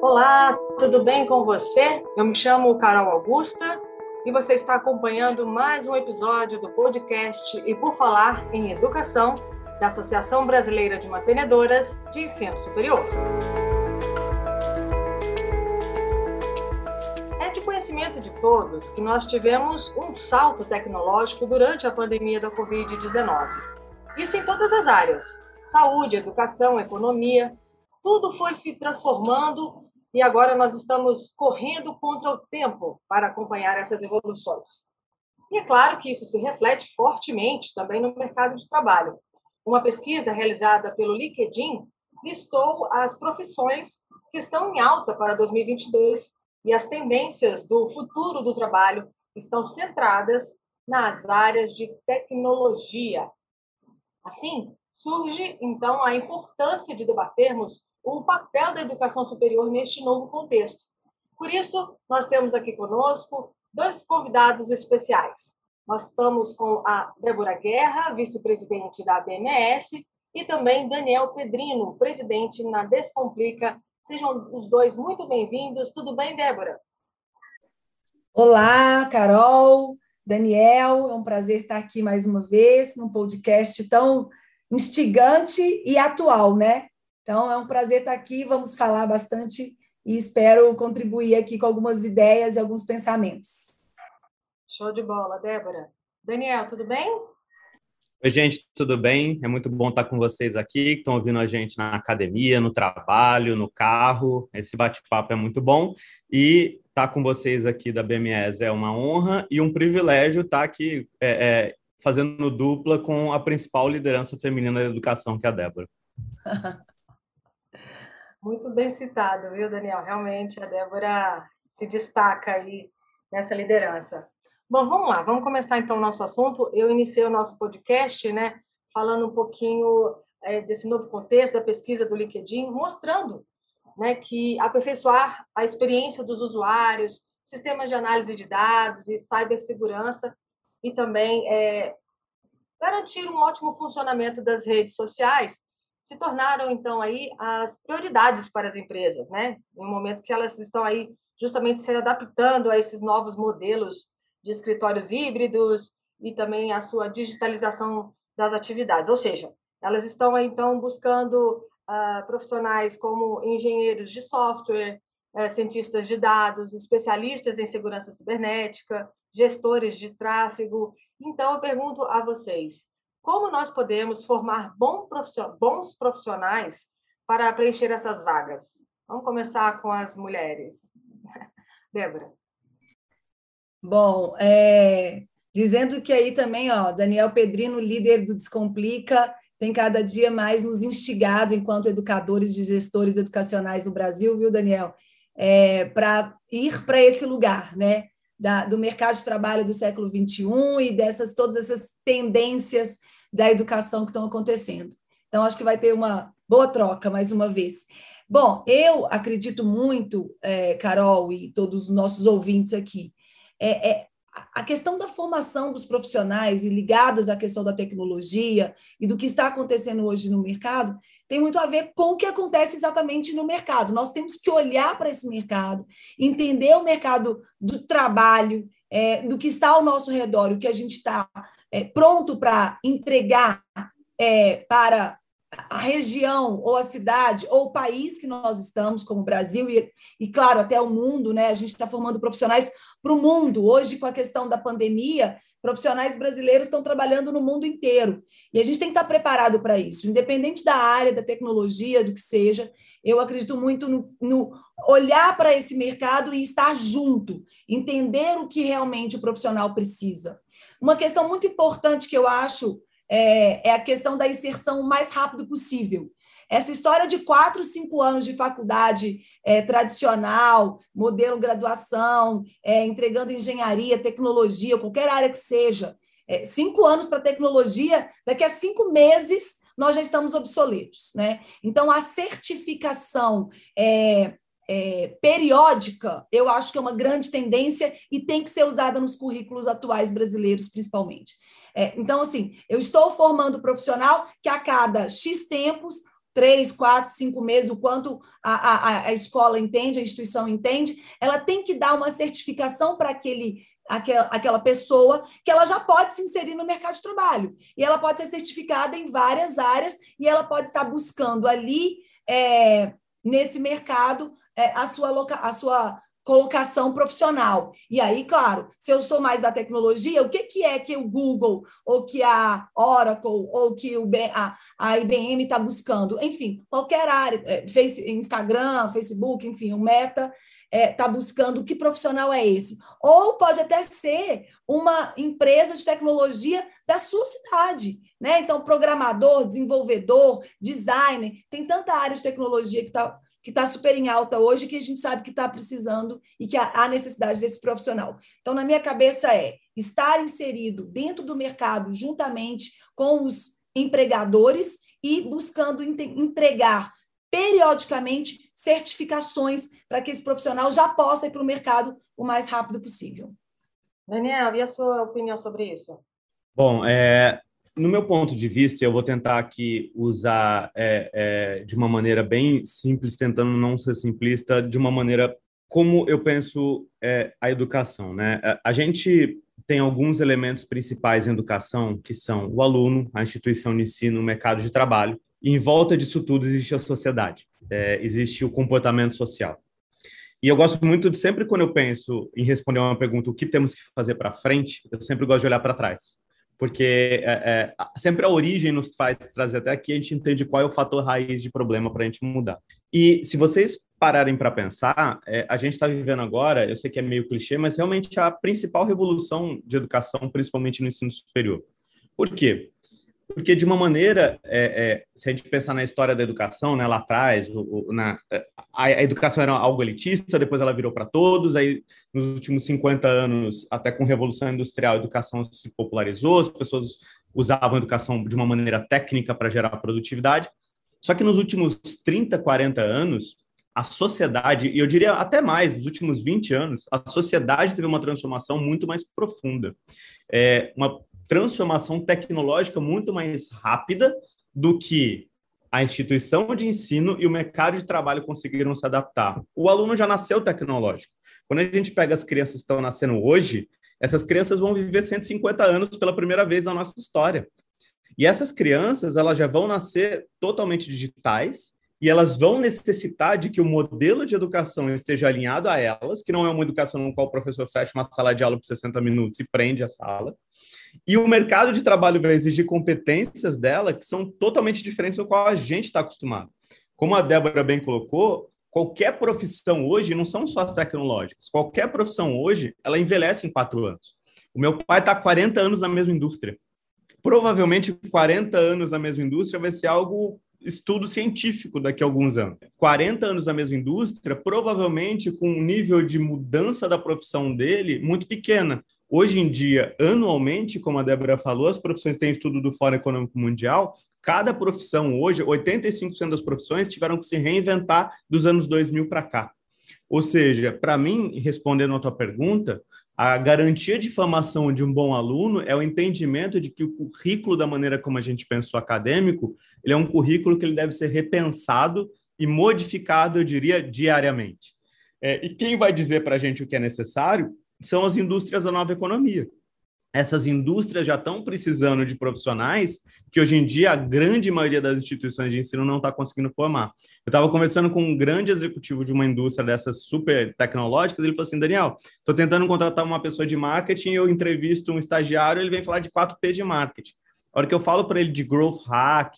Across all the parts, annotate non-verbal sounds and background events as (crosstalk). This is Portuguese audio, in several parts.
Olá, tudo bem com você? Eu me chamo Carol Augusta e você está acompanhando mais um episódio do podcast E por Falar em Educação da Associação Brasileira de Mantenedoras de Ensino Superior. É de conhecimento de todos que nós tivemos um salto tecnológico durante a pandemia da Covid-19. Isso em todas as áreas: saúde, educação, economia. Tudo foi se transformando e agora nós estamos correndo contra o tempo para acompanhar essas evoluções. E é claro que isso se reflete fortemente também no mercado de trabalho. Uma pesquisa realizada pelo LinkedIn listou as profissões que estão em alta para 2022 e as tendências do futuro do trabalho estão centradas nas áreas de tecnologia. Assim, surge então a importância de debatermos o papel da educação superior neste novo contexto. Por isso, nós temos aqui conosco dois convidados especiais. Nós estamos com a Débora Guerra, vice-presidente da BMS, e também Daniel Pedrino, presidente na Descomplica. Sejam os dois muito bem-vindos. Tudo bem, Débora? Olá, Carol, Daniel, é um prazer estar aqui mais uma vez num podcast tão instigante e atual, né? Então, é um prazer estar aqui, vamos falar bastante e espero contribuir aqui com algumas ideias e alguns pensamentos. Show de bola, Débora. Daniel, tudo bem? Oi, gente, tudo bem? É muito bom estar com vocês aqui, que estão ouvindo a gente na academia, no trabalho, no carro. Esse bate-papo é muito bom. E estar com vocês aqui da BMS é uma honra e um privilégio estar aqui é, é, fazendo dupla com a principal liderança feminina da educação, que é a Débora. (laughs) Muito bem citado, viu, Daniel? Realmente a Débora se destaca aí nessa liderança. Bom, vamos lá, vamos começar então o nosso assunto. Eu iniciei o nosso podcast, né, falando um pouquinho é, desse novo contexto da pesquisa do LinkedIn, mostrando né, que aperfeiçoar a experiência dos usuários, sistemas de análise de dados e cibersegurança, e também é, garantir um ótimo funcionamento das redes sociais se tornaram então aí as prioridades para as empresas, né? Em um momento que elas estão aí justamente se adaptando a esses novos modelos de escritórios híbridos e também a sua digitalização das atividades. Ou seja, elas estão aí, então buscando uh, profissionais como engenheiros de software, uh, cientistas de dados, especialistas em segurança cibernética, gestores de tráfego. Então, eu pergunto a vocês: como nós podemos formar bons profissionais para preencher essas vagas? Vamos começar com as mulheres. (laughs) Débora. Bom, é, dizendo que aí também, ó, Daniel Pedrino, líder do Descomplica, tem cada dia mais nos instigado enquanto educadores e gestores educacionais no Brasil, viu, Daniel? É, para ir para esse lugar, né? Da, do mercado de trabalho do século XXI e dessas todas essas tendências da educação que estão acontecendo. Então, acho que vai ter uma boa troca mais uma vez. Bom, eu acredito muito, é, Carol e todos os nossos ouvintes aqui, é, é, a questão da formação dos profissionais e ligados à questão da tecnologia e do que está acontecendo hoje no mercado tem muito a ver com o que acontece exatamente no mercado. Nós temos que olhar para esse mercado, entender o mercado do trabalho, é, do que está ao nosso redor, o que a gente está é, pronto para entregar é, para a região ou a cidade ou o país que nós estamos, como o Brasil e, e claro, até o mundo, né? A gente está formando profissionais para o mundo. Hoje, com a questão da pandemia, profissionais brasileiros estão trabalhando no mundo inteiro. E a gente tem que estar preparado para isso, independente da área, da tecnologia, do que seja. Eu acredito muito no, no olhar para esse mercado e estar junto, entender o que realmente o profissional precisa. Uma questão muito importante que eu acho é, é a questão da inserção o mais rápido possível. Essa história de quatro, cinco anos de faculdade é, tradicional, modelo graduação, é, entregando engenharia, tecnologia, qualquer área que seja, é, cinco anos para tecnologia, daqui a cinco meses nós já estamos obsoletos. Né? Então, a certificação é, periódica, eu acho que é uma grande tendência e tem que ser usada nos currículos atuais brasileiros, principalmente. É, então, assim, eu estou formando profissional que a cada X tempos três, quatro, cinco meses, o quanto a, a, a escola entende, a instituição entende, ela tem que dar uma certificação para aquele aquela, aquela pessoa que ela já pode se inserir no mercado de trabalho. E ela pode ser certificada em várias áreas e ela pode estar buscando ali, é, nesse mercado, a, sua loca, a sua colocação profissional. E aí, claro, se eu sou mais da tecnologia, o que, que é que o Google, ou que a Oracle, ou que o, a, a IBM está buscando? Enfim, qualquer área, é, face, Instagram, Facebook, enfim, o Meta está é, tá buscando que profissional é esse. Ou pode até ser uma empresa de tecnologia da sua cidade. Né? Então, programador, desenvolvedor, designer, tem tanta área de tecnologia que está que está super em alta hoje, que a gente sabe que está precisando e que há necessidade desse profissional. Então, na minha cabeça é estar inserido dentro do mercado juntamente com os empregadores e buscando entregar periodicamente certificações para que esse profissional já possa ir para o mercado o mais rápido possível. Daniel, e a sua opinião sobre isso? Bom, é, no meu ponto de vista, eu vou tentar aqui usar é, é, de uma maneira bem simples, tentando não ser simplista, de uma maneira como eu penso é, a educação. Né? A gente tem alguns elementos principais em educação, que são o aluno, a instituição de ensino, o mercado de trabalho, e em volta disso tudo existe a sociedade, é, existe o comportamento social. E eu gosto muito de sempre quando eu penso em responder uma pergunta, o que temos que fazer para frente, eu sempre gosto de olhar para trás porque é, é, sempre a origem nos faz trazer até aqui, a gente entende qual é o fator raiz de problema para a gente mudar. E se vocês pararem para pensar, é, a gente está vivendo agora, eu sei que é meio clichê, mas realmente a principal revolução de educação, principalmente no ensino superior. Por quê? Porque de uma maneira, é, é, se a gente pensar na história da educação, né, lá atrás, o, o, na, a, a, educação era algo elitista, depois ela virou para todos, aí nos últimos 50 anos, até com a Revolução Industrial, a educação se popularizou, as pessoas usavam a educação de uma maneira técnica para gerar produtividade, só que nos últimos 30, 40 anos, a sociedade, e eu diria até mais, nos últimos 20 anos, a sociedade teve uma transformação muito mais profunda. É, uma transformação tecnológica muito mais rápida do que a instituição de ensino e o mercado de trabalho conseguiram se adaptar. O aluno já nasceu tecnológico. Quando a gente pega as crianças que estão nascendo hoje, essas crianças vão viver 150 anos pela primeira vez na nossa história. E essas crianças, elas já vão nascer totalmente digitais e elas vão necessitar de que o modelo de educação esteja alinhado a elas, que não é uma educação no qual o professor fecha uma sala de aula por 60 minutos e prende a sala, e o mercado de trabalho vai exigir competências dela que são totalmente diferentes do qual a gente está acostumado. Como a Débora bem colocou, qualquer profissão hoje, não são só as tecnológicas, qualquer profissão hoje, ela envelhece em quatro anos. O meu pai está há 40 anos na mesma indústria. Provavelmente 40 anos na mesma indústria vai ser algo estudo científico daqui a alguns anos. 40 anos na mesma indústria, provavelmente com um nível de mudança da profissão dele muito pequena. Hoje em dia, anualmente, como a Débora falou, as profissões têm estudo do Fórum Econômico Mundial. Cada profissão hoje, 85% das profissões tiveram que se reinventar dos anos 2000 para cá. Ou seja, para mim, respondendo a tua pergunta, a garantia de formação de um bom aluno é o entendimento de que o currículo, da maneira como a gente pensou acadêmico, ele é um currículo que ele deve ser repensado e modificado, eu diria, diariamente. É, e quem vai dizer para a gente o que é necessário são as indústrias da nova economia. Essas indústrias já estão precisando de profissionais que hoje em dia a grande maioria das instituições de ensino não está conseguindo formar. Eu estava conversando com um grande executivo de uma indústria dessas super tecnológicas, ele falou assim, Daniel, estou tentando contratar uma pessoa de marketing, eu entrevisto um estagiário, ele vem falar de 4P de marketing. A hora que eu falo para ele de growth hack,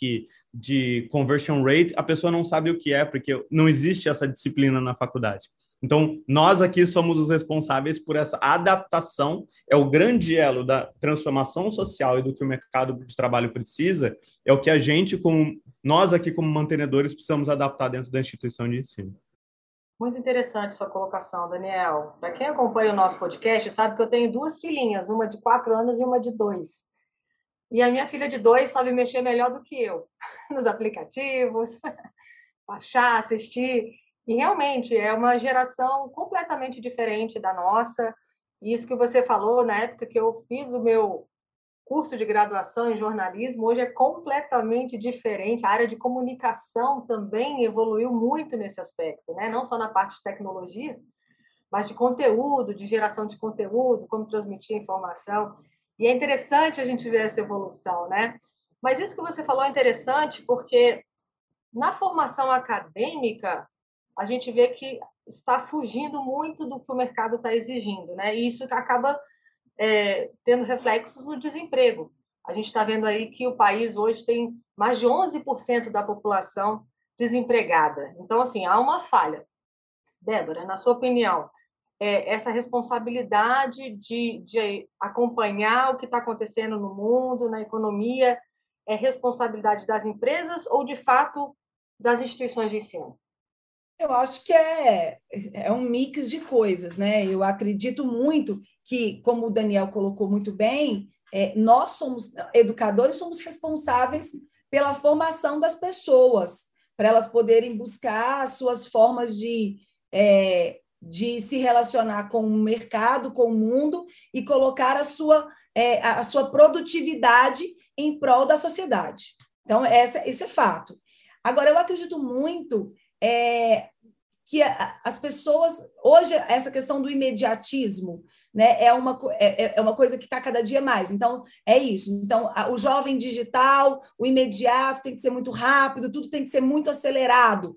de conversion rate, a pessoa não sabe o que é, porque não existe essa disciplina na faculdade. Então, nós aqui somos os responsáveis por essa adaptação, é o grande elo da transformação social e do que o mercado de trabalho precisa, é o que a gente, como nós aqui como mantenedores, precisamos adaptar dentro da instituição de ensino. Muito interessante sua colocação, Daniel. Para quem acompanha o nosso podcast, sabe que eu tenho duas filhinhas, uma de quatro anos e uma de dois. E a minha filha de dois sabe mexer melhor do que eu (laughs) nos aplicativos, (laughs) baixar, assistir. E realmente é uma geração completamente diferente da nossa. Isso que você falou, na época que eu fiz o meu curso de graduação em jornalismo hoje é completamente diferente. A área de comunicação também evoluiu muito nesse aspecto, né? não só na parte de tecnologia, mas de conteúdo, de geração de conteúdo, como transmitir informação. E é interessante a gente ver essa evolução, né? Mas isso que você falou é interessante porque na formação acadêmica a gente vê que está fugindo muito do que o mercado está exigindo, né? E isso acaba é, tendo reflexos no desemprego. A gente está vendo aí que o país hoje tem mais de 11% da população desempregada. Então, assim, há uma falha. Débora, na sua opinião, é, essa responsabilidade de, de acompanhar o que está acontecendo no mundo, na economia, é responsabilidade das empresas ou, de fato, das instituições de ensino? Eu acho que é, é um mix de coisas, né? Eu acredito muito que, como o Daniel colocou muito bem, é, nós somos educadores, somos responsáveis pela formação das pessoas, para elas poderem buscar as suas formas de, é, de se relacionar com o mercado, com o mundo e colocar a sua, é, a sua produtividade em prol da sociedade. Então, essa, esse é fato. Agora, eu acredito muito é, que as pessoas hoje essa questão do imediatismo né, é, uma, é, é, é uma coisa que está cada dia mais. Então, é isso. Então, a, o jovem digital, o imediato tem que ser muito rápido, tudo tem que ser muito acelerado.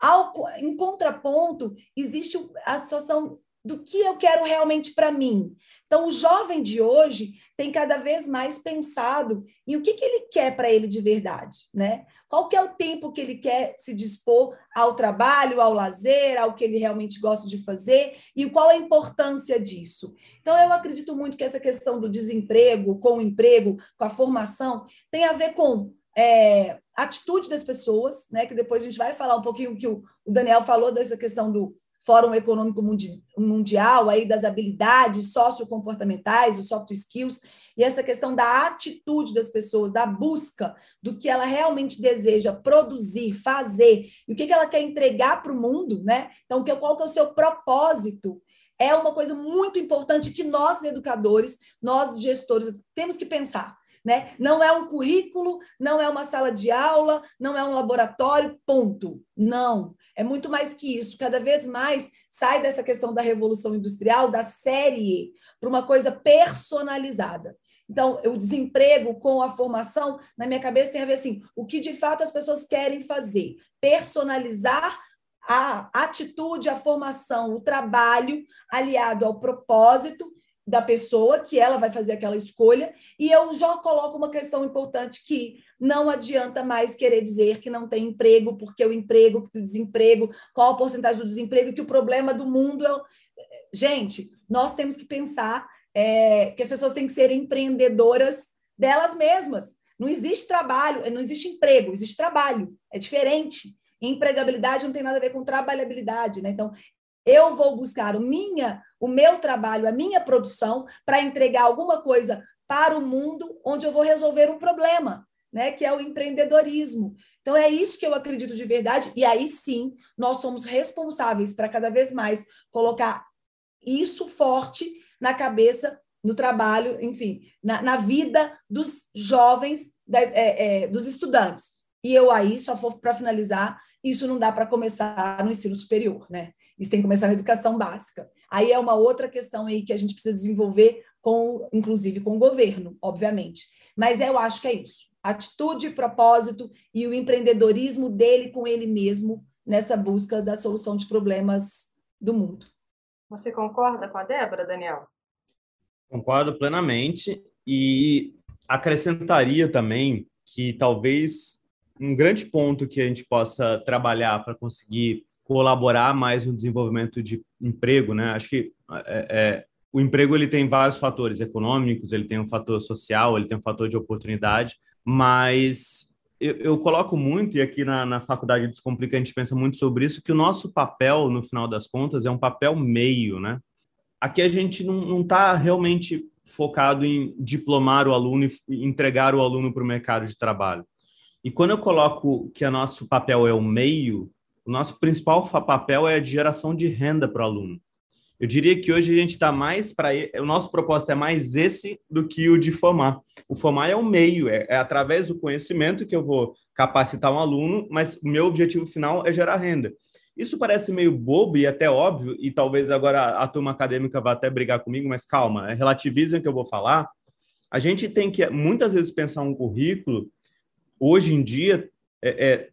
Ao, em contraponto, existe a situação do que eu quero realmente para mim. Então, o jovem de hoje tem cada vez mais pensado em o que, que ele quer para ele de verdade, né? Qual que é o tempo que ele quer se dispor ao trabalho, ao lazer, ao que ele realmente gosta de fazer e qual a importância disso. Então, eu acredito muito que essa questão do desemprego, com o emprego, com a formação, tem a ver com é, atitude das pessoas, né? Que depois a gente vai falar um pouquinho que o Daniel falou dessa questão do Fórum Econômico Mundial, aí das habilidades sociocomportamentais, os soft skills, e essa questão da atitude das pessoas, da busca do que ela realmente deseja produzir, fazer, e o que ela quer entregar para o mundo, né? Então, qual que é o seu propósito? É uma coisa muito importante que nós, educadores, nós, gestores, temos que pensar. Né? Não é um currículo, não é uma sala de aula, não é um laboratório, ponto. Não. É muito mais que isso. Cada vez mais sai dessa questão da revolução industrial, da série, para uma coisa personalizada. Então, o desemprego com a formação, na minha cabeça, tem a ver assim: o que de fato as pessoas querem fazer? Personalizar a atitude, a formação, o trabalho aliado ao propósito da pessoa, que ela vai fazer aquela escolha, e eu já coloco uma questão importante que não adianta mais querer dizer que não tem emprego, porque o emprego, o desemprego, qual a porcentagem do desemprego, que o problema do mundo é. Gente, nós temos que pensar é, que as pessoas têm que ser empreendedoras delas mesmas. Não existe trabalho, não existe emprego, existe trabalho. É diferente. Empregabilidade não tem nada a ver com trabalhabilidade, né? Então, eu vou buscar o, minha, o meu trabalho, a minha produção, para entregar alguma coisa para o mundo onde eu vou resolver um problema, né? que é o empreendedorismo. Então, é isso que eu acredito de verdade, e aí sim nós somos responsáveis para cada vez mais colocar isso forte na cabeça, no trabalho, enfim, na, na vida dos jovens, da, é, é, dos estudantes. E eu aí, só for para finalizar, isso não dá para começar no ensino superior, né? Isso tem que começar na educação básica. Aí é uma outra questão aí que a gente precisa desenvolver com, inclusive, com o governo, obviamente. Mas eu acho que é isso. Atitude, propósito e o empreendedorismo dele com ele mesmo nessa busca da solução de problemas do mundo. Você concorda com a Débora, Daniel? Concordo plenamente e acrescentaria também que talvez um grande ponto que a gente possa trabalhar para conseguir colaborar mais no desenvolvimento de emprego, né? Acho que é, é, o emprego ele tem vários fatores econômicos, ele tem um fator social, ele tem um fator de oportunidade, mas eu, eu coloco muito, e aqui na, na faculdade Descomplica a gente pensa muito sobre isso, que o nosso papel, no final das contas, é um papel meio, né? Aqui a gente não está realmente focado em diplomar o aluno e entregar o aluno para o mercado de trabalho. E quando eu coloco que o nosso papel é o meio, o nosso principal papel é a geração de renda para o aluno. Eu diria que hoje a gente está mais para. O nosso propósito é mais esse do que o de formar. O formar é o meio, é, é, através do conhecimento que eu vou capacitar um aluno, mas o meu objetivo final é gerar renda. Isso parece meio bobo e até óbvio, e talvez agora a turma acadêmica vá até brigar comigo, mas calma, é relativizem o que eu vou falar. A gente tem que muitas vezes pensar um currículo, hoje em dia, é, é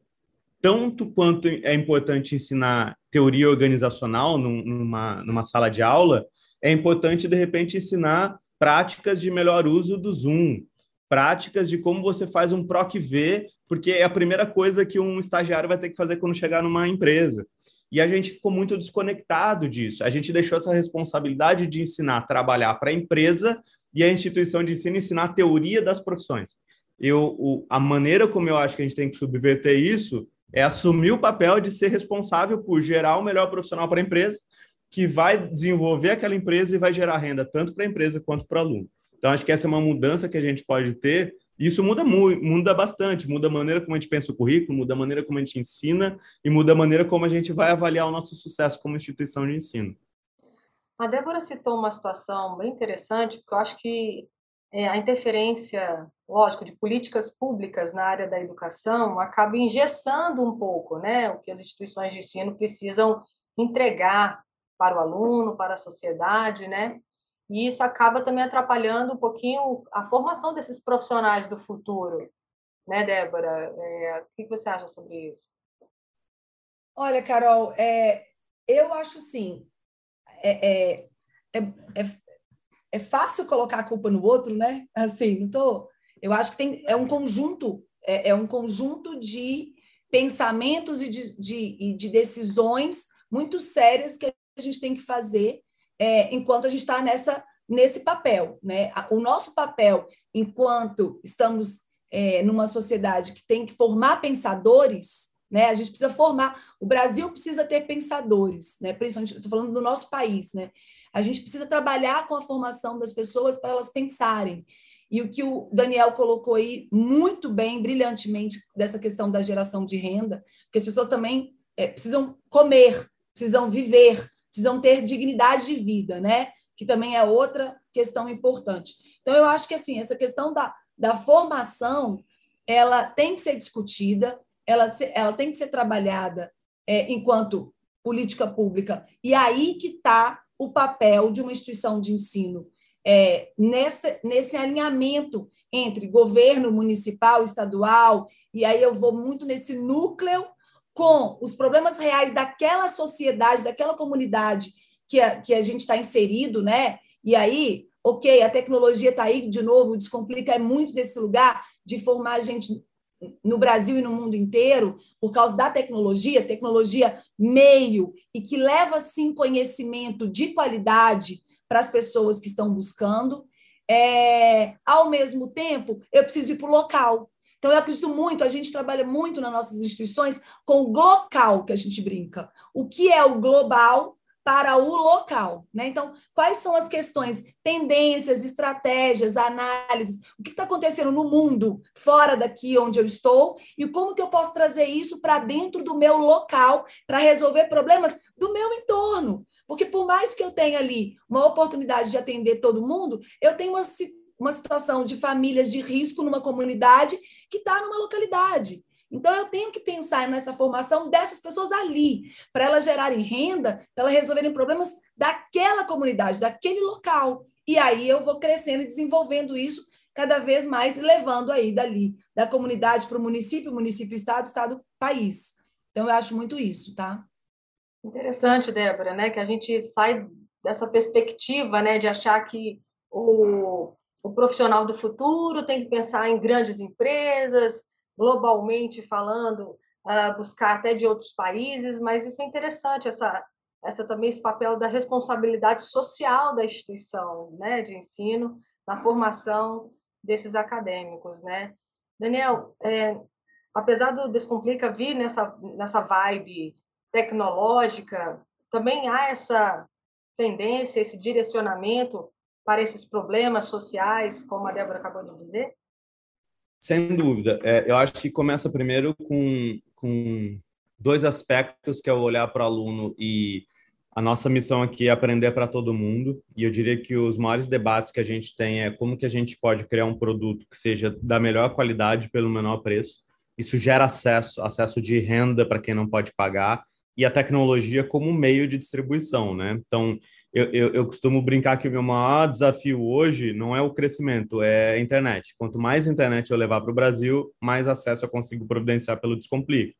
tanto quanto é importante ensinar teoria organizacional numa, numa sala de aula, é importante, de repente, ensinar práticas de melhor uso do Zoom, práticas de como você faz um PROC V, porque é a primeira coisa que um estagiário vai ter que fazer quando chegar numa empresa. E a gente ficou muito desconectado disso. A gente deixou essa responsabilidade de ensinar a trabalhar para a empresa e a instituição de ensino ensinar a teoria das profissões. Eu, o, a maneira como eu acho que a gente tem que subverter isso é assumir o papel de ser responsável por gerar o melhor profissional para a empresa, que vai desenvolver aquela empresa e vai gerar renda tanto para a empresa quanto para o aluno. Então, acho que essa é uma mudança que a gente pode ter. Isso muda muito, muda bastante, muda a maneira como a gente pensa o currículo, muda a maneira como a gente ensina e muda a maneira como a gente vai avaliar o nosso sucesso como instituição de ensino. A Débora citou uma situação bem interessante, porque eu acho que é, a interferência, lógico, de políticas públicas na área da educação acaba engessando um pouco né, o que as instituições de ensino precisam entregar para o aluno, para a sociedade, né? E isso acaba também atrapalhando um pouquinho a formação desses profissionais do futuro, né, Débora? É, o que você acha sobre isso? Olha, Carol, é, eu acho sim. É, é, é, fácil colocar a culpa no outro, né? Assim, não tô. Eu acho que tem, é um conjunto, é, é um conjunto de pensamentos e de, de, de, decisões muito sérias que a gente tem que fazer é, enquanto a gente está nessa nesse papel, né? O nosso papel, enquanto estamos é, numa sociedade que tem que formar pensadores, né? A gente precisa formar. O Brasil precisa ter pensadores, né? Principalmente, estou falando do nosso país, né? A gente precisa trabalhar com a formação das pessoas para elas pensarem. E o que o Daniel colocou aí muito bem, brilhantemente, dessa questão da geração de renda, que as pessoas também é, precisam comer, precisam viver, precisam ter dignidade de vida, né? Que também é outra questão importante. Então, eu acho que assim, essa questão da, da formação ela tem que ser discutida, ela, ela tem que ser trabalhada é, enquanto política pública. E aí que está o papel de uma instituição de ensino é, nesse, nesse alinhamento entre governo municipal, estadual, e aí eu vou muito nesse núcleo com os problemas reais daquela sociedade, daquela comunidade que a, que a gente está inserido, né? E aí, ok, a tecnologia está aí de novo, Descomplica é muito desse lugar de formar gente no Brasil e no mundo inteiro, por causa da tecnologia, tecnologia meio, e que leva, sim, conhecimento de qualidade para as pessoas que estão buscando. É, ao mesmo tempo, eu preciso ir para o local. Então, eu acredito muito, a gente trabalha muito nas nossas instituições com o local que a gente brinca. O que é o global para o local. Né? Então, quais são as questões, tendências, estratégias, análises, o que está acontecendo no mundo, fora daqui onde eu estou, e como que eu posso trazer isso para dentro do meu local, para resolver problemas do meu entorno. Porque por mais que eu tenha ali uma oportunidade de atender todo mundo, eu tenho uma, uma situação de famílias de risco numa comunidade que está numa localidade. Então, eu tenho que pensar nessa formação dessas pessoas ali, para elas gerarem renda, para elas resolverem problemas daquela comunidade, daquele local. E aí eu vou crescendo e desenvolvendo isso cada vez mais, levando aí dali, da comunidade para o município, município, estado, estado, país. Então, eu acho muito isso, tá? Interessante, Débora, né? Que a gente sai dessa perspectiva, né, de achar que o, o profissional do futuro tem que pensar em grandes empresas, globalmente falando, uh, buscar até de outros países, mas isso é interessante, essa, essa também esse papel da responsabilidade social da instituição né, de ensino na formação desses acadêmicos. Né? Daniel, é, apesar do Descomplica vir nessa, nessa vibe tecnológica, também há essa tendência, esse direcionamento para esses problemas sociais, como a Débora acabou de dizer? Sem dúvida. É, eu acho que começa primeiro com, com dois aspectos, que é o olhar para o aluno e A nossa missão aqui é aprender para todo mundo, e eu diria que os maiores debates que a gente tem é como que a gente pode criar um produto que seja da melhor qualidade pelo menor preço. Isso gera acesso, acesso de renda para quem não pode pagar, e a tecnologia como meio de distribuição, né? Então, eu, eu, eu, costumo brincar que o meu maior desafio hoje não é o crescimento, é a internet. Quanto mais internet eu levar para o Brasil, mais acesso eu consigo providenciar pelo Descomplique.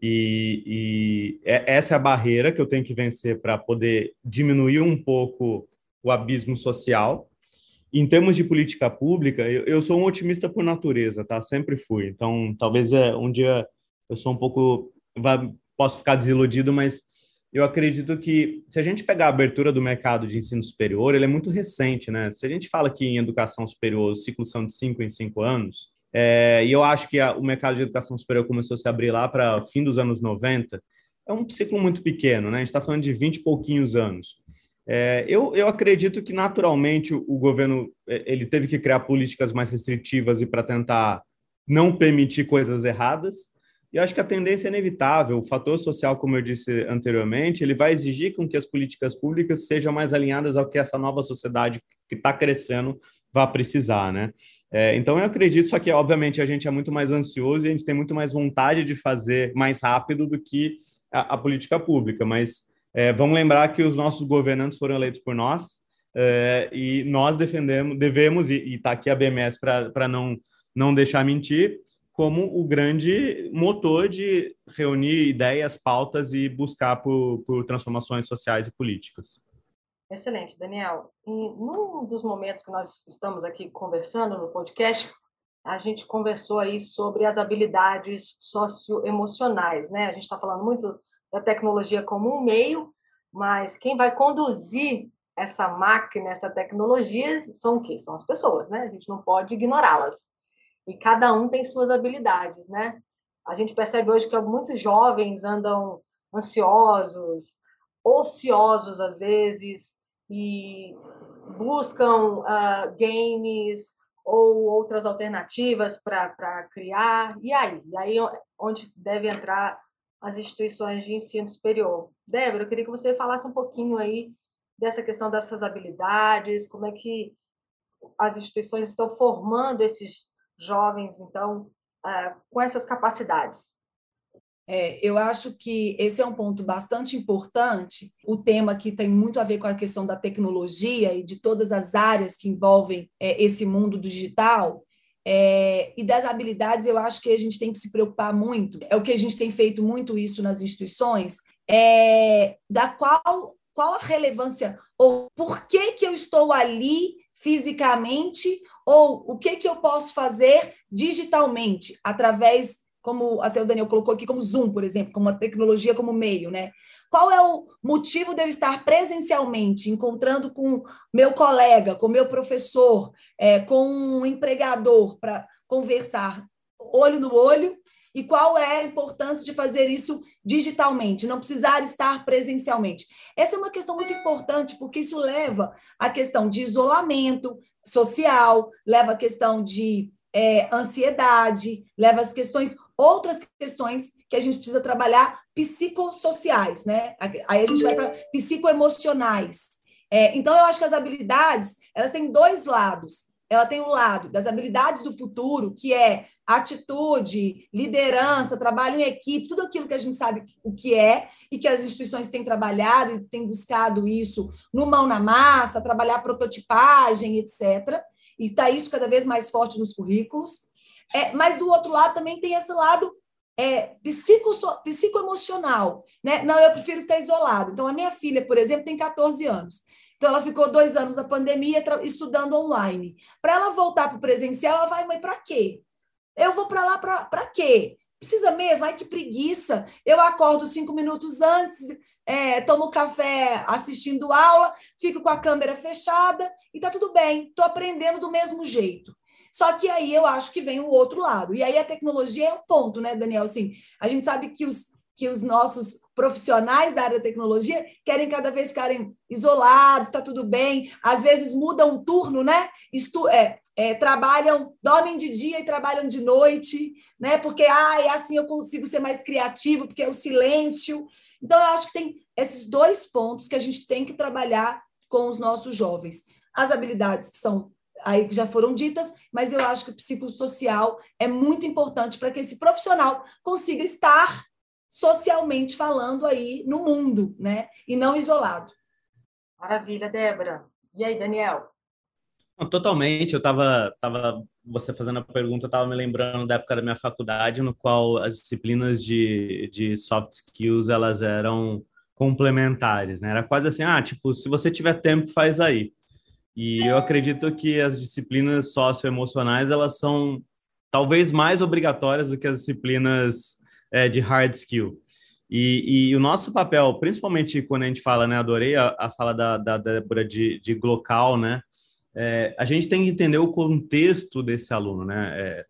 E, e é, essa é a barreira que eu tenho que vencer para poder diminuir um pouco o abismo social. Em termos de política pública, eu, eu sou um otimista por natureza, tá? Sempre fui. Então, talvez é, um dia eu sou um pouco. Vai, posso ficar desiludido, mas eu acredito que se a gente pegar a abertura do mercado de ensino superior, ele é muito recente, né? Se a gente fala que em educação superior os ciclos são de cinco em cinco anos, é, e eu acho que a, o mercado de educação superior começou a se abrir lá para fim dos anos 90. É um ciclo muito pequeno, né? A gente está falando de 20 e pouquinhos anos. É, eu, eu acredito que, naturalmente, o, o governo é, ele teve que criar políticas mais restritivas e para tentar não permitir coisas erradas. E acho que a tendência é inevitável. O fator social, como eu disse anteriormente, ele vai exigir com que as políticas públicas sejam mais alinhadas ao que essa nova sociedade que está crescendo vai precisar, né? É, então eu acredito, só que obviamente a gente é muito mais ansioso e a gente tem muito mais vontade de fazer mais rápido do que a, a política pública, mas é, vamos lembrar que os nossos governantes foram eleitos por nós é, e nós defendemos, devemos, e está aqui a BMS para não, não deixar mentir, como o grande motor de reunir ideias, pautas e buscar por, por transformações sociais e políticas. Excelente, Daniel. E num dos momentos que nós estamos aqui conversando no podcast, a gente conversou aí sobre as habilidades socioemocionais, né? A gente está falando muito da tecnologia como um meio, mas quem vai conduzir essa máquina, essa tecnologia, são o quê? São as pessoas, né? A gente não pode ignorá-las. E cada um tem suas habilidades, né? A gente percebe hoje que muitos jovens andam ansiosos, ociosos às vezes e buscam uh, games ou outras alternativas para criar. E aí? E aí onde deve entrar as instituições de ensino superior. Débora, eu queria que você falasse um pouquinho aí dessa questão dessas habilidades, como é que as instituições estão formando esses jovens, então, uh, com essas capacidades. É, eu acho que esse é um ponto bastante importante. O tema que tem muito a ver com a questão da tecnologia e de todas as áreas que envolvem é, esse mundo digital. É, e das habilidades, eu acho que a gente tem que se preocupar muito. É o que a gente tem feito muito isso nas instituições, é, da qual, qual a relevância, ou por que, que eu estou ali fisicamente, ou o que, que eu posso fazer digitalmente, através como até o Daniel colocou aqui, como Zoom, por exemplo, como uma tecnologia como meio, né? Qual é o motivo de eu estar presencialmente encontrando com meu colega, com meu professor, é, com um empregador para conversar olho no olho? E qual é a importância de fazer isso digitalmente, não precisar estar presencialmente? Essa é uma questão muito importante, porque isso leva à questão de isolamento social, leva à questão de é, ansiedade, leva às questões, outras questões que a gente precisa trabalhar psicossociais, né? Aí a gente vai para psicoemocionais. É, então, eu acho que as habilidades, elas têm dois lados. Ela tem o um lado das habilidades do futuro, que é atitude, liderança, trabalho em equipe, tudo aquilo que a gente sabe o que é e que as instituições têm trabalhado e têm buscado isso no mão na massa, trabalhar prototipagem, etc e está isso cada vez mais forte nos currículos. É, mas do outro lado também tem esse lado é, psico, psicoemocional. Né? Não, eu prefiro estar isolado. Então, a minha filha, por exemplo, tem 14 anos. Então, ela ficou dois anos na pandemia estudando online. Para ela voltar para o presencial, ela vai, mas para quê? Eu vou para lá para quê? Precisa mesmo? Ai, que preguiça. Eu acordo cinco minutos antes, é, tomo café assistindo aula, fico com a câmera fechada e tá tudo bem, estou aprendendo do mesmo jeito. Só que aí eu acho que vem o outro lado. E aí a tecnologia é um ponto, né, Daniel? Assim, a gente sabe que os, que os nossos profissionais da área da tecnologia querem cada vez ficarem isolados, está tudo bem. Às vezes mudam o turno, né? Estu é, é, trabalham, dormem de dia e trabalham de noite, né? Porque ah, é assim eu consigo ser mais criativo, porque é o silêncio. Então, eu acho que tem esses dois pontos que a gente tem que trabalhar com os nossos jovens. As habilidades que são aí que já foram ditas, mas eu acho que o psicossocial é muito importante para que esse profissional consiga estar socialmente falando aí no mundo, né? E não isolado. Maravilha, Débora. E aí, Daniel? Totalmente. Eu estava, tava, você fazendo a pergunta, eu estava me lembrando da época da minha faculdade, no qual as disciplinas de, de soft skills elas eram complementares, né? Era quase assim, ah, tipo, se você tiver tempo, faz aí. E eu acredito que as disciplinas socioemocionais elas são talvez mais obrigatórias do que as disciplinas é, de hard skill. E, e, o nosso papel, principalmente quando a gente fala, né, adorei a, a fala da, da Débora de, de local, né, é, a gente tem que entender o contexto desse aluno, né, é,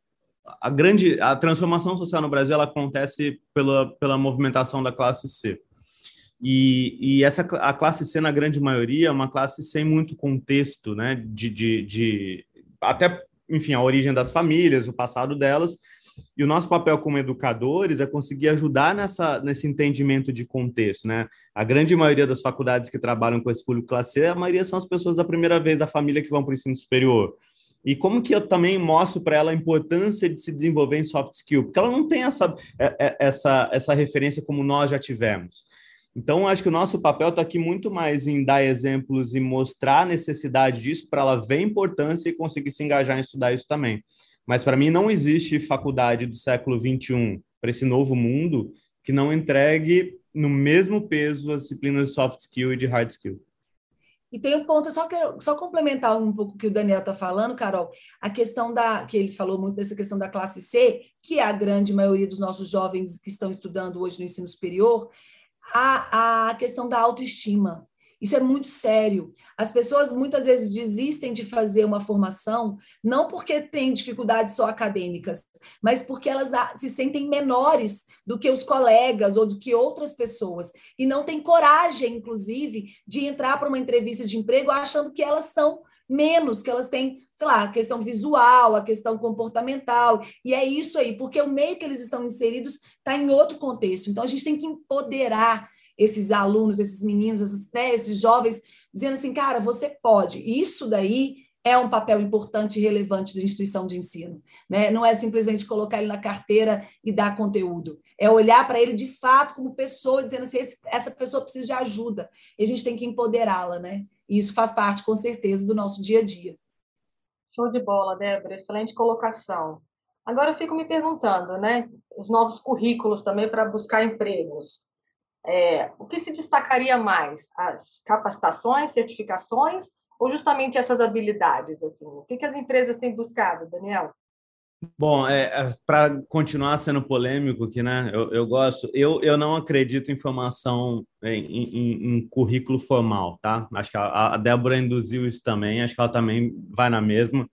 a grande, a transformação social no Brasil, ela acontece pela, pela movimentação da classe C. E, e, essa a classe C, na grande maioria, é uma classe sem muito contexto, né? De, de, de, até, enfim, a origem das famílias, o passado delas. E o nosso papel como educadores é conseguir ajudar nessa, nesse entendimento de contexto, né? A grande maioria das faculdades que trabalham com esse público classe C, a maioria são as pessoas da primeira vez da família que vão para o ensino superior. E como que eu também mostro para ela a importância de se desenvolver em soft skill? Porque ela não tem essa, é, é, essa, essa referência como nós já tivemos. Então, acho que o nosso papel está aqui muito mais em dar exemplos e mostrar a necessidade disso para ela ver a importância e conseguir se engajar em estudar isso também. Mas para mim não existe faculdade do século 21 para esse novo mundo que não entregue no mesmo peso as disciplinas de soft skill e de hard skill. E tem um ponto, só quero só complementar um pouco o que o Daniel está falando, Carol, a questão da, que ele falou muito dessa questão da classe C, que é a grande maioria dos nossos jovens que estão estudando hoje no ensino superior, a, a questão da autoestima. Isso é muito sério. As pessoas muitas vezes desistem de fazer uma formação, não porque têm dificuldades só acadêmicas, mas porque elas se sentem menores do que os colegas ou do que outras pessoas. E não têm coragem, inclusive, de entrar para uma entrevista de emprego achando que elas são menos, que elas têm, sei lá, a questão visual, a questão comportamental, e é isso aí, porque o meio que eles estão inseridos está em outro contexto. Então, a gente tem que empoderar esses alunos, esses meninos, esses, né, esses jovens, dizendo assim, cara, você pode. Isso daí é um papel importante e relevante da instituição de ensino. Né? Não é simplesmente colocar ele na carteira e dar conteúdo. É olhar para ele de fato como pessoa, dizendo assim, essa pessoa precisa de ajuda. E a gente tem que empoderá-la, né? E isso faz parte, com certeza, do nosso dia a dia. Show de bola, Débora. Excelente colocação. Agora eu fico me perguntando, né? Os novos currículos também para buscar empregos. É, o que se destacaria mais? As capacitações, certificações ou justamente essas habilidades? Assim? O que, que as empresas têm buscado, Daniel? Bom, é, é para continuar sendo polêmico aqui, né? Eu, eu, gosto. Eu, eu não acredito em formação em, em, em currículo formal, tá? Acho que a, a, Débora induziu isso também. Acho que ela também vai na mesma.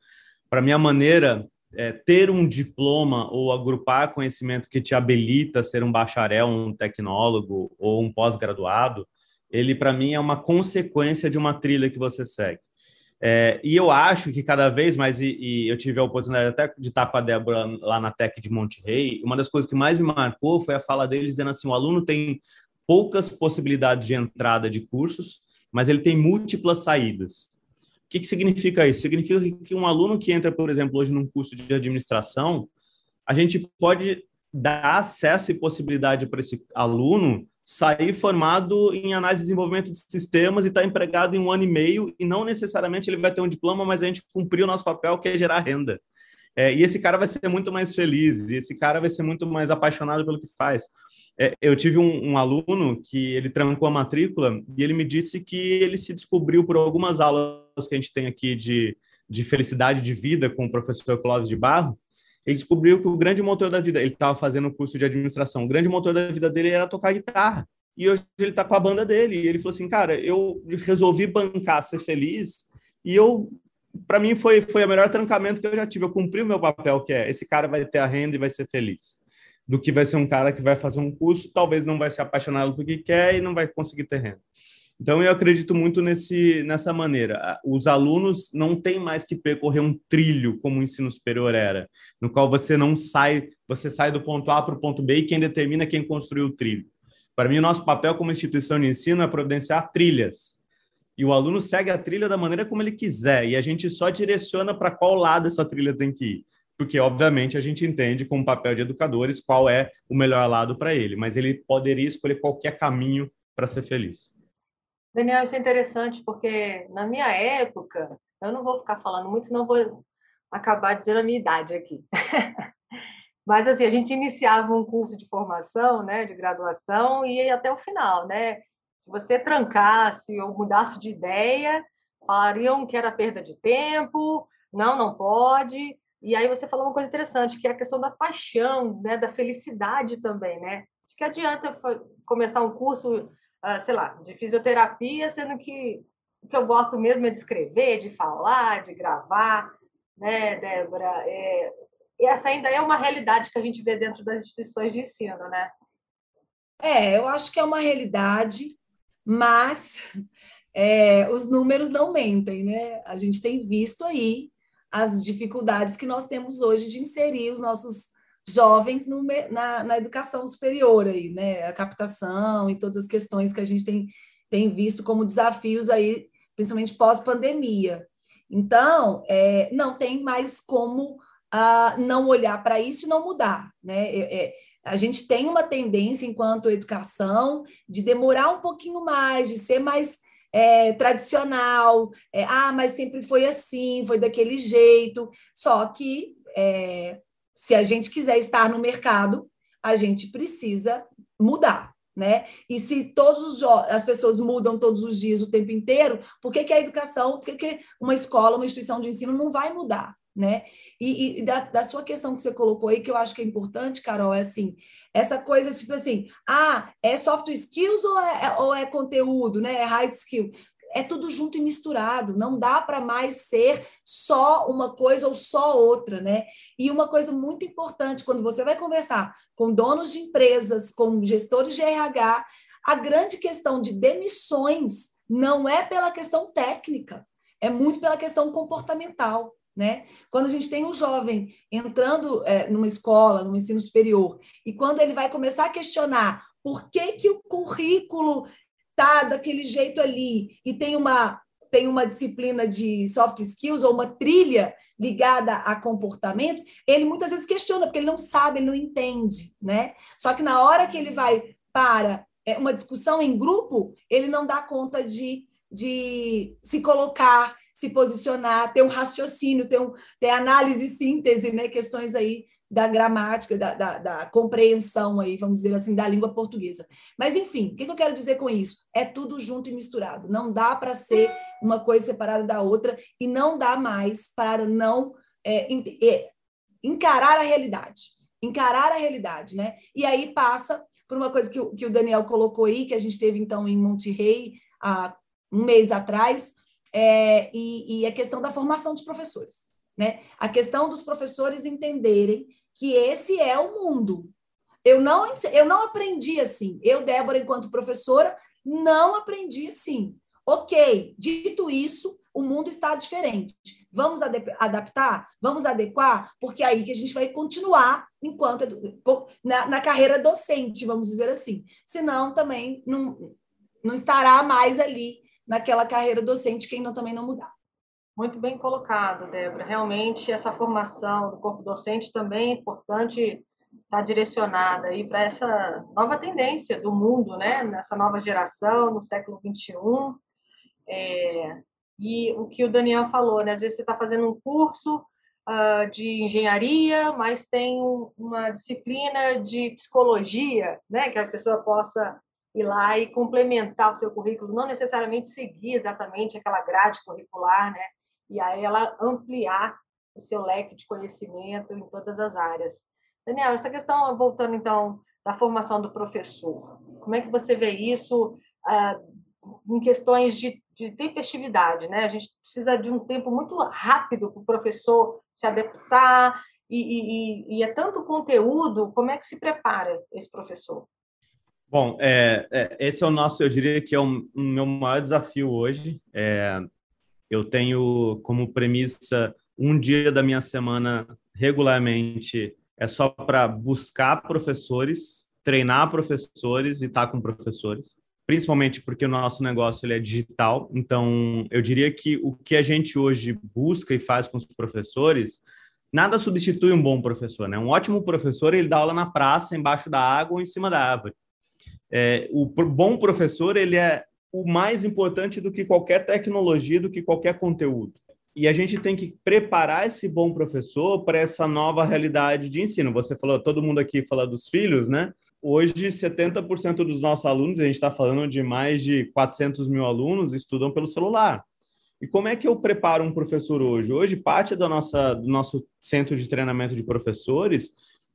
Para minha maneira, é, ter um diploma ou agrupar conhecimento que te habilita a ser um bacharel, um tecnólogo ou um pós-graduado, ele para mim é uma consequência de uma trilha que você segue. É, e eu acho que cada vez mais, e, e, eu tive a oportunidade até de estar com a Débora lá na Tech de Monte uma das coisas que mais me marcou foi a fala dele dizendo assim: o aluno tem poucas possibilidades de entrada de cursos, mas ele tem múltiplas saídas. O que, que significa isso? Significa que um aluno que entra, por exemplo, hoje num curso de administração, a gente pode dar acesso e possibilidade para esse aluno sair formado em análise e desenvolvimento de sistemas e estar tá empregado em um ano e meio e não necessariamente ele vai ter um diploma, mas a gente cumpriu o nosso papel que é gerar renda. É, e esse cara vai ser muito mais feliz, e esse cara vai ser muito mais apaixonado pelo que faz. É, eu tive um, um, aluno que ele trancou a matrícula e ele me disse que ele se descobriu por algumas aulas que a gente tem aqui de, de felicidade de vida com o professor Clóvis de Barro, ele descobriu que o grande motor da vida, ele estava fazendo um curso de administração, o grande motor da vida dele era tocar guitarra. E hoje ele está com a banda dele. E ele falou assim, cara, eu resolvi bancar, ser feliz. E eu, para mim, foi, foi o melhor trancamento que eu já tive. Eu cumpri o meu papel, que é esse cara vai ter a renda e vai ser feliz. Do que vai ser um cara que vai fazer um curso, talvez não vai ser apaixonado por que quer e não vai conseguir ter renda. Então, eu acredito muito nesse, nessa maneira. Os alunos não têm mais que percorrer um trilho como o ensino superior era, no qual você não sai, você sai do ponto A para o ponto B e quem determina quem construiu o trilho. Para mim, o nosso papel como instituição de ensino é providenciar trilhas. E o aluno segue a trilha da maneira como ele quiser, e a gente só direciona para qual lado essa trilha tem que ir. Porque, obviamente, a gente entende, como papel de educadores, qual é o melhor lado para ele, mas ele poderia escolher qualquer caminho para ser feliz. Daniel, isso é interessante, porque na minha época, eu não vou ficar falando muito, senão vou acabar dizendo a minha idade aqui. (laughs) Mas assim, a gente iniciava um curso de formação, né, de graduação e ia até o final, né? Se você trancasse ou mudasse de ideia, falariam que era perda de tempo, não, não pode. E aí você falou uma coisa interessante, que é a questão da paixão, né, da felicidade também, né? De que adianta começar um curso, sei lá, de fisioterapia, sendo que o que eu gosto mesmo é de escrever, de falar, de gravar, né, Débora? É, essa ainda é uma realidade que a gente vê dentro das instituições de ensino, né? É, eu acho que é uma realidade, mas é, os números não mentem, né? A gente tem visto aí as dificuldades que nós temos hoje de inserir os nossos jovens no, na, na, educação superior aí, né? A captação e todas as questões que a gente tem, tem visto como desafios aí, principalmente pós-pandemia. Então, é, não tem mais como uh, não olhar para isso e não mudar, né? É, é, a gente tem uma tendência, enquanto educação, de demorar um pouquinho mais, de ser mais é, tradicional. É, ah, mas sempre foi assim, foi daquele jeito. Só que é, se a gente quiser estar no mercado, a gente precisa mudar. Né? E se todos as pessoas mudam todos os dias, o tempo inteiro, por que, que a educação, por que, que uma escola, uma instituição de ensino não vai mudar? né? E, e da, da, sua questão que você colocou aí, que eu acho que é importante, Carol, é assim, essa coisa tipo assim, ah, é soft skills ou é, ou é conteúdo, né? É hard skill. É tudo junto e misturado, não dá para mais ser só uma coisa ou só outra, né? E uma coisa muito importante, quando você vai conversar com donos de empresas, com gestores de RH, a grande questão de demissões não é pela questão técnica, é muito pela questão comportamental. Né? Quando a gente tem um jovem entrando é, numa escola, no ensino superior, e quando ele vai começar a questionar por que, que o currículo tá daquele jeito ali e tem uma tem uma disciplina de soft skills ou uma trilha ligada a comportamento, ele muitas vezes questiona porque ele não sabe, ele não entende, né? Só que na hora que ele vai para é, uma discussão em grupo, ele não dá conta de, de se colocar se posicionar, ter um raciocínio, ter, um, ter análise e síntese, né? questões aí da gramática, da, da, da, compreensão aí, vamos dizer assim, da língua portuguesa. Mas, enfim, o que eu quero dizer com isso? É tudo junto e misturado. Não dá para ser uma coisa separada da outra e não dá mais para não é, é, encarar a realidade. Encarar a realidade, né? E aí passa por uma coisa que, o, que o Daniel colocou aí, que a gente teve, então, em Monterrey, há um mês atrás, é, e, e a questão da formação dos professores. Né? A questão dos professores entenderem que esse é o mundo. Eu não, eu não aprendi assim. Eu, Débora, enquanto professora, não aprendi assim. Ok, dito isso, o mundo está diferente. Vamos adaptar? Vamos adequar? Porque é aí que a gente vai continuar enquanto na, na carreira docente, vamos dizer assim. Senão, também não, não estará mais ali naquela carreira docente que ainda também não mudar. Muito bem colocado, Débora. Realmente, essa formação do corpo docente também é importante estar direcionada aí para essa nova tendência do mundo, né? Nessa nova geração, no século XXI. É, e o que o Daniel falou, né? Às vezes você está fazendo um curso uh, de engenharia, mas tem uma disciplina de psicologia, né? Que a pessoa possa ir lá e complementar o seu currículo, não necessariamente seguir exatamente aquela grade curricular, né? E aí ela ampliar o seu leque de conhecimento em todas as áreas. Daniel, essa questão, voltando então da formação do professor, como é que você vê isso ah, em questões de, de tempestividade, né? A gente precisa de um tempo muito rápido para o professor se adaptar e, e, e é tanto conteúdo, como é que se prepara esse professor? Bom, é, é, esse é o nosso, eu diria que é o, o meu maior desafio hoje. É, eu tenho como premissa um dia da minha semana regularmente é só para buscar professores treinar professores e estar tá com professores, principalmente porque o nosso negócio ele é digital. Então, eu diria que o que a gente hoje busca e faz com os professores, nada substitui um bom professor, né? Um ótimo professor, ele dá aula na praça, embaixo da água ou em cima da árvore. É, o bom professor, ele é o mais importante do que qualquer tecnologia, do que qualquer conteúdo. E a gente tem que preparar esse bom professor para essa nova realidade de ensino. Você falou, todo mundo aqui fala dos filhos, né? Hoje, 70% dos nossos alunos, a gente está falando de mais de 400 mil alunos, estudam pelo celular. E como é que eu preparo um professor hoje? Hoje, parte nossa, do nosso centro de treinamento de professores,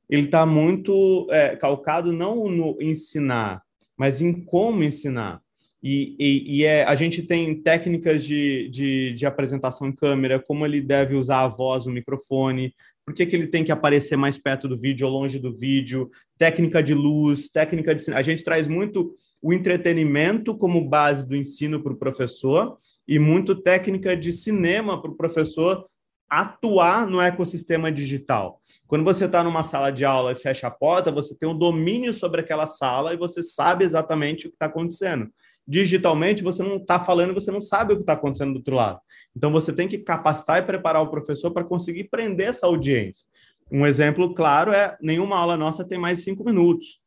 ele está muito é, calcado não no ensinar, mas em como ensinar. E, e, e, é, a gente tem técnicas de, de, de, apresentação em câmera, como ele deve usar a voz no microfone, por que, que ele tem que aparecer mais perto do vídeo ou longe do vídeo, técnica de luz, técnica de. A gente traz muito o entretenimento como base do ensino para o professor e muito técnica de cinema para o professor atuar no ecossistema digital. Quando você está numa sala de aula e fecha a porta, você tem um domínio sobre aquela sala e você sabe exatamente o que está acontecendo digitalmente você não está falando, você não sabe o que está acontecendo do outro lado. Então você tem que capacitar e preparar o professor para conseguir prender essa audiência. Um exemplo claro é nenhuma aula nossa tem mais cinco minutos.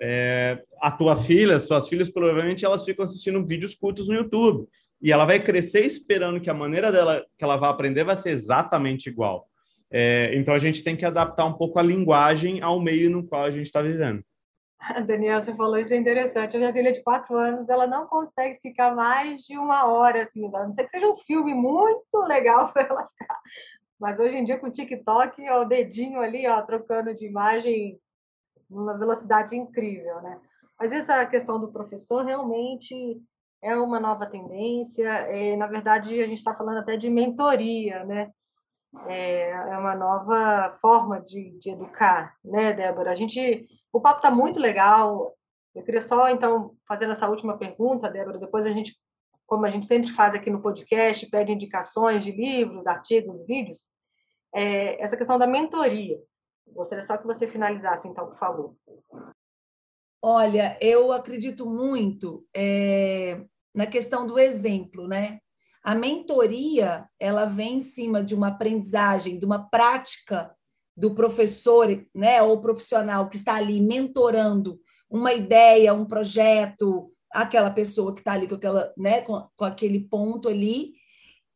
É, a tua filha, as tuas filhas provavelmente elas ficam assistindo vídeos curtos no YouTube e ela vai crescer esperando que a maneira dela que ela vai aprender vai ser exatamente igual. É, então a gente tem que adaptar um pouco a linguagem ao meio no qual a gente está vivendo. (laughs) Daniel, você falou isso é interessante. A minha filha de quatro anos, ela não consegue ficar mais de uma hora assim, a não sei que seja um filme muito legal (laughs) para ela ficar. Mas hoje em dia com o TikTok, ó, o dedinho ali, ó, trocando de imagem numa velocidade incrível, né? Mas essa questão do professor realmente é uma nova tendência. É, na verdade, a gente está falando até de mentoria, né? É, é uma nova forma de, de educar, né, Débora? A gente o papo está muito legal. Eu queria só, então, fazer essa última pergunta, Débora, depois a gente, como a gente sempre faz aqui no podcast, pede indicações de livros, artigos, vídeos, é, essa questão da mentoria. Gostaria só que você finalizasse, então, por favor. Olha, eu acredito muito é, na questão do exemplo, né? A mentoria, ela vem em cima de uma aprendizagem, de uma prática do professor, né, ou profissional que está ali mentorando uma ideia, um projeto, aquela pessoa que está ali com, aquela, né, com, com aquele ponto ali,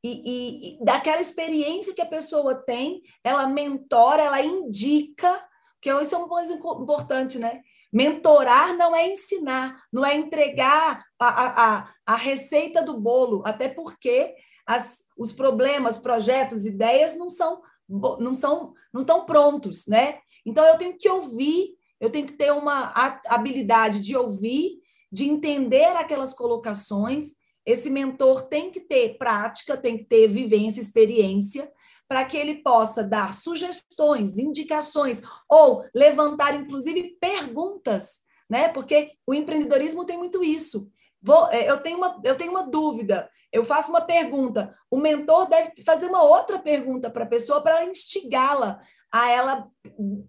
e, e, e, daquela experiência que a pessoa tem, ela mentora, ela indica, que isso é uma coisa importante, né? Mentorar não é ensinar, não é entregar a, a, a receita do bolo, até porque as, os problemas, projetos, ideias não são não são não estão prontos, né? Então eu tenho que ouvir, eu tenho que ter uma habilidade de ouvir, de entender aquelas colocações. Esse mentor tem que ter prática, tem que ter vivência, experiência, para que ele possa dar sugestões, indicações ou levantar inclusive perguntas, né? Porque o empreendedorismo tem muito isso. Vou, é, eu, tenho uma, eu tenho uma dúvida, eu faço uma pergunta, o mentor deve fazer uma outra pergunta para a pessoa para instigá-la a ela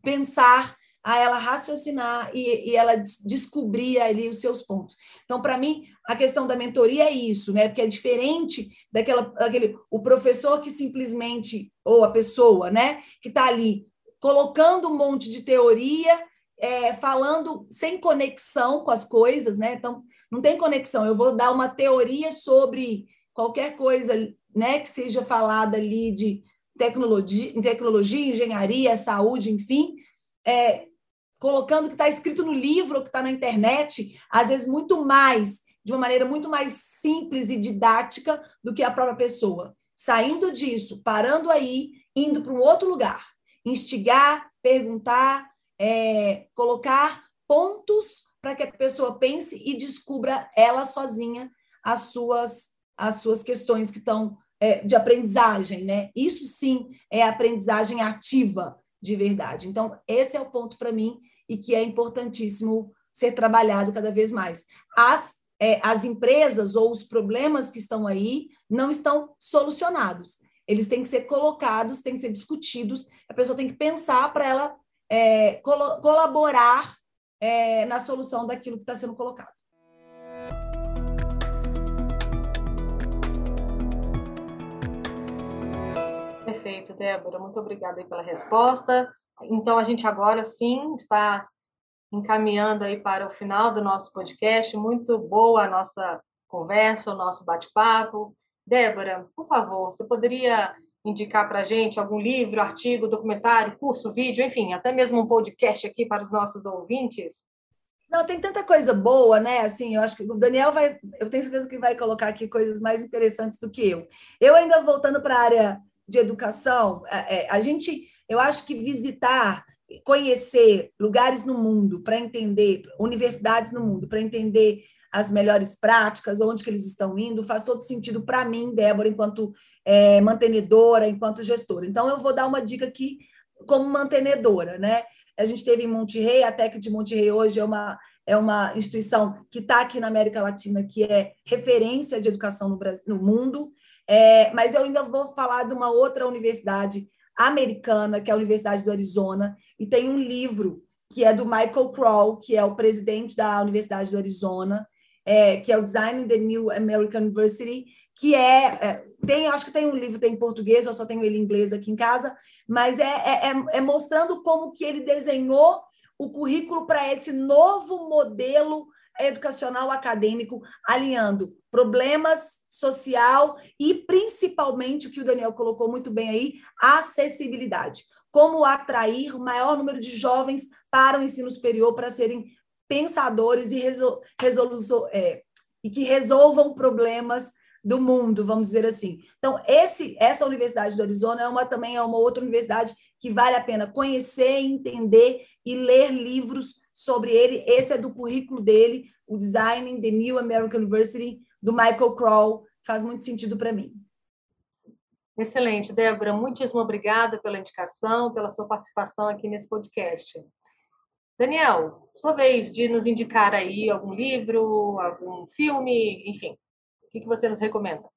pensar, a ela raciocinar e, e, ela descobrir ali os seus pontos. Então, para mim, a questão da mentoria é isso, né? Porque é diferente daquela, daquele, o professor que simplesmente, ou a pessoa, né, que está ali colocando um monte de teoria, é, falando sem conexão com as coisas, né? Então, não tem conexão. Eu vou dar uma teoria sobre qualquer coisa né, que seja falada ali de tecnologia, tecnologia engenharia, saúde, enfim, é, colocando o que está escrito no livro, o que está na internet, às vezes muito mais, de uma maneira muito mais simples e didática do que a própria pessoa. Saindo disso, parando aí, indo para um outro lugar, instigar, perguntar, é, colocar pontos para que a pessoa pense e descubra ela sozinha as suas as suas questões que estão é, de aprendizagem, né? Isso sim é aprendizagem ativa de verdade. Então esse é o ponto para mim e que é importantíssimo ser trabalhado cada vez mais. As é, as empresas ou os problemas que estão aí não estão solucionados. Eles têm que ser colocados, têm que ser discutidos. A pessoa tem que pensar para ela é, col colaborar é, na solução daquilo que está sendo colocado. Perfeito, Débora. Muito obrigada pela resposta. Então, a gente agora sim está encaminhando aí para o final do nosso podcast. Muito boa a nossa conversa, o nosso bate-papo. Débora, por favor, você poderia indicar para a gente algum livro, artigo, documentário, curso, vídeo, enfim, até mesmo um podcast aqui para os nossos ouvintes? Não, tem tanta coisa boa, né? Assim, eu acho que o Daniel vai, eu tenho certeza que vai colocar aqui coisas mais interessantes do que eu. Eu ainda voltando para a área de educação, é, é, a gente, eu acho que visitar, conhecer lugares no mundo para entender, universidades no mundo, para entender as melhores práticas, onde que eles estão indo, faz todo sentido para mim, Débora, enquanto é, mantenedora, enquanto gestora. Então, eu vou dar uma dica aqui como mantenedora, né? A gente teve em Monterrey, a Tec de Monterrey hoje é uma, é uma instituição que está aqui na América Latina, que é referência de educação no, Brasil, no mundo, é, mas eu ainda vou falar de uma outra universidade americana, que é a Universidade do Arizona, e tem um livro que é do Michael Kroll, que é o presidente da Universidade do Arizona, é, que é o Design in the New American University, que é, é, tem, acho que tem um livro tem em português, eu só tenho ele em inglês aqui em casa, mas é, é, é, é mostrando como que ele desenhou o currículo para esse novo modelo educacional acadêmico, alinhando problemas social e principalmente o que o Daniel colocou muito bem aí, acessibilidade. Como atrair o maior número de jovens para o ensino superior para serem pensadores e, resol é, e que resolvam problemas do mundo, vamos dizer assim. Então, esse, essa Universidade do Arizona é uma, também é uma outra universidade que vale a pena conhecer, entender e ler livros sobre ele. Esse é do currículo dele, o Designing the New American University, do Michael Kroll. Faz muito sentido para mim. Excelente, Débora. Muitíssimo obrigada pela indicação, pela sua participação aqui nesse podcast. Daniel, sua vez de nos indicar aí algum livro, algum filme, enfim, o que, que você nos recomenda?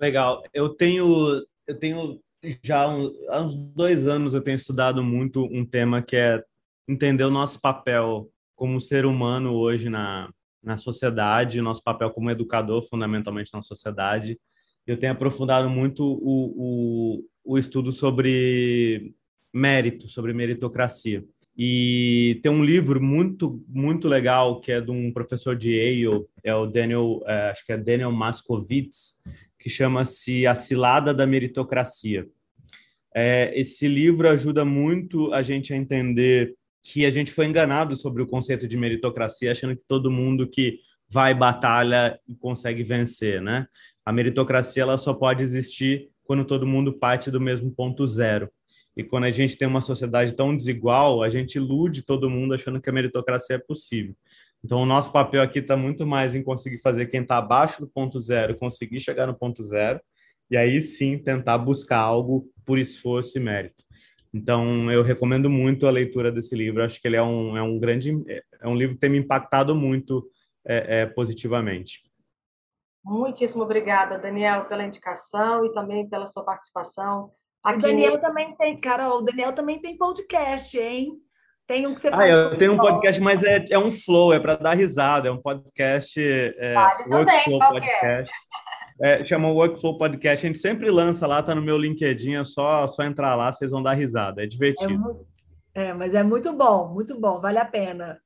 Legal. Eu tenho, eu tenho já um, há uns dois anos eu tenho estudado muito um tema que é entender o nosso papel como ser humano hoje na, na sociedade, nosso papel como educador fundamentalmente na sociedade. Eu tenho aprofundado muito o, o, o estudo sobre mérito, sobre meritocracia. E tem um livro muito, muito legal que é de um professor de Yale, é o Daniel, é, acho que é Daniel Maskovitz, que chama-se A Cilada da Meritocracia. É, esse livro ajuda muito a gente a entender que a gente foi enganado sobre o conceito de meritocracia, achando que todo mundo que vai batalha e consegue vencer, né? A meritocracia ela só pode existir quando todo mundo parte do mesmo ponto zero. E quando a gente tem uma sociedade tão desigual, a gente ilude todo mundo achando que a meritocracia é possível. Então, o nosso papel aqui está muito mais em conseguir fazer quem está abaixo do ponto zero conseguir chegar no ponto zero, e aí sim tentar buscar algo por esforço e mérito. Então, eu recomendo muito a leitura desse livro. Acho que ele é um, é um grande, é um livro que tem me impactado muito é, é, positivamente. Muitíssimo obrigada, Daniel, pela indicação e também pela sua participação Aqui... O Daniel também tem, Carol, o Daniel também tem podcast, hein? Tem um que você ah, faz. Ah, eu tenho um podcast, mas é, é um flow, é para dar risada, é um podcast. É, vale também, qual podcast. É? chama Workflow Podcast. A gente sempre lança lá, tá no meu LinkedIn, é só, só entrar lá, vocês vão dar risada. É divertido. É, é, mas é muito bom, muito bom, vale a pena.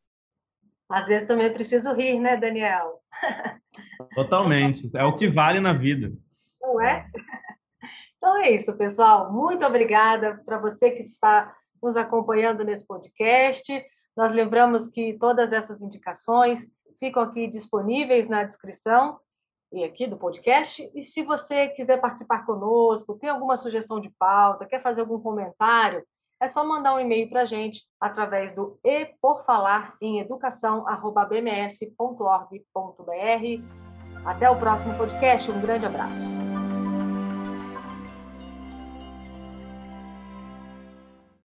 Às vezes também preciso rir, né, Daniel? (laughs) Totalmente. É o que vale na vida. Não é? Então é isso, pessoal. Muito obrigada para você que está nos acompanhando nesse podcast. Nós lembramos que todas essas indicações ficam aqui disponíveis na descrição aqui do podcast. E se você quiser participar conosco, tem alguma sugestão de pauta, quer fazer algum comentário, é só mandar um e-mail para a gente através do e por falar em educação@bms.org.br. Até o próximo podcast. Um grande abraço.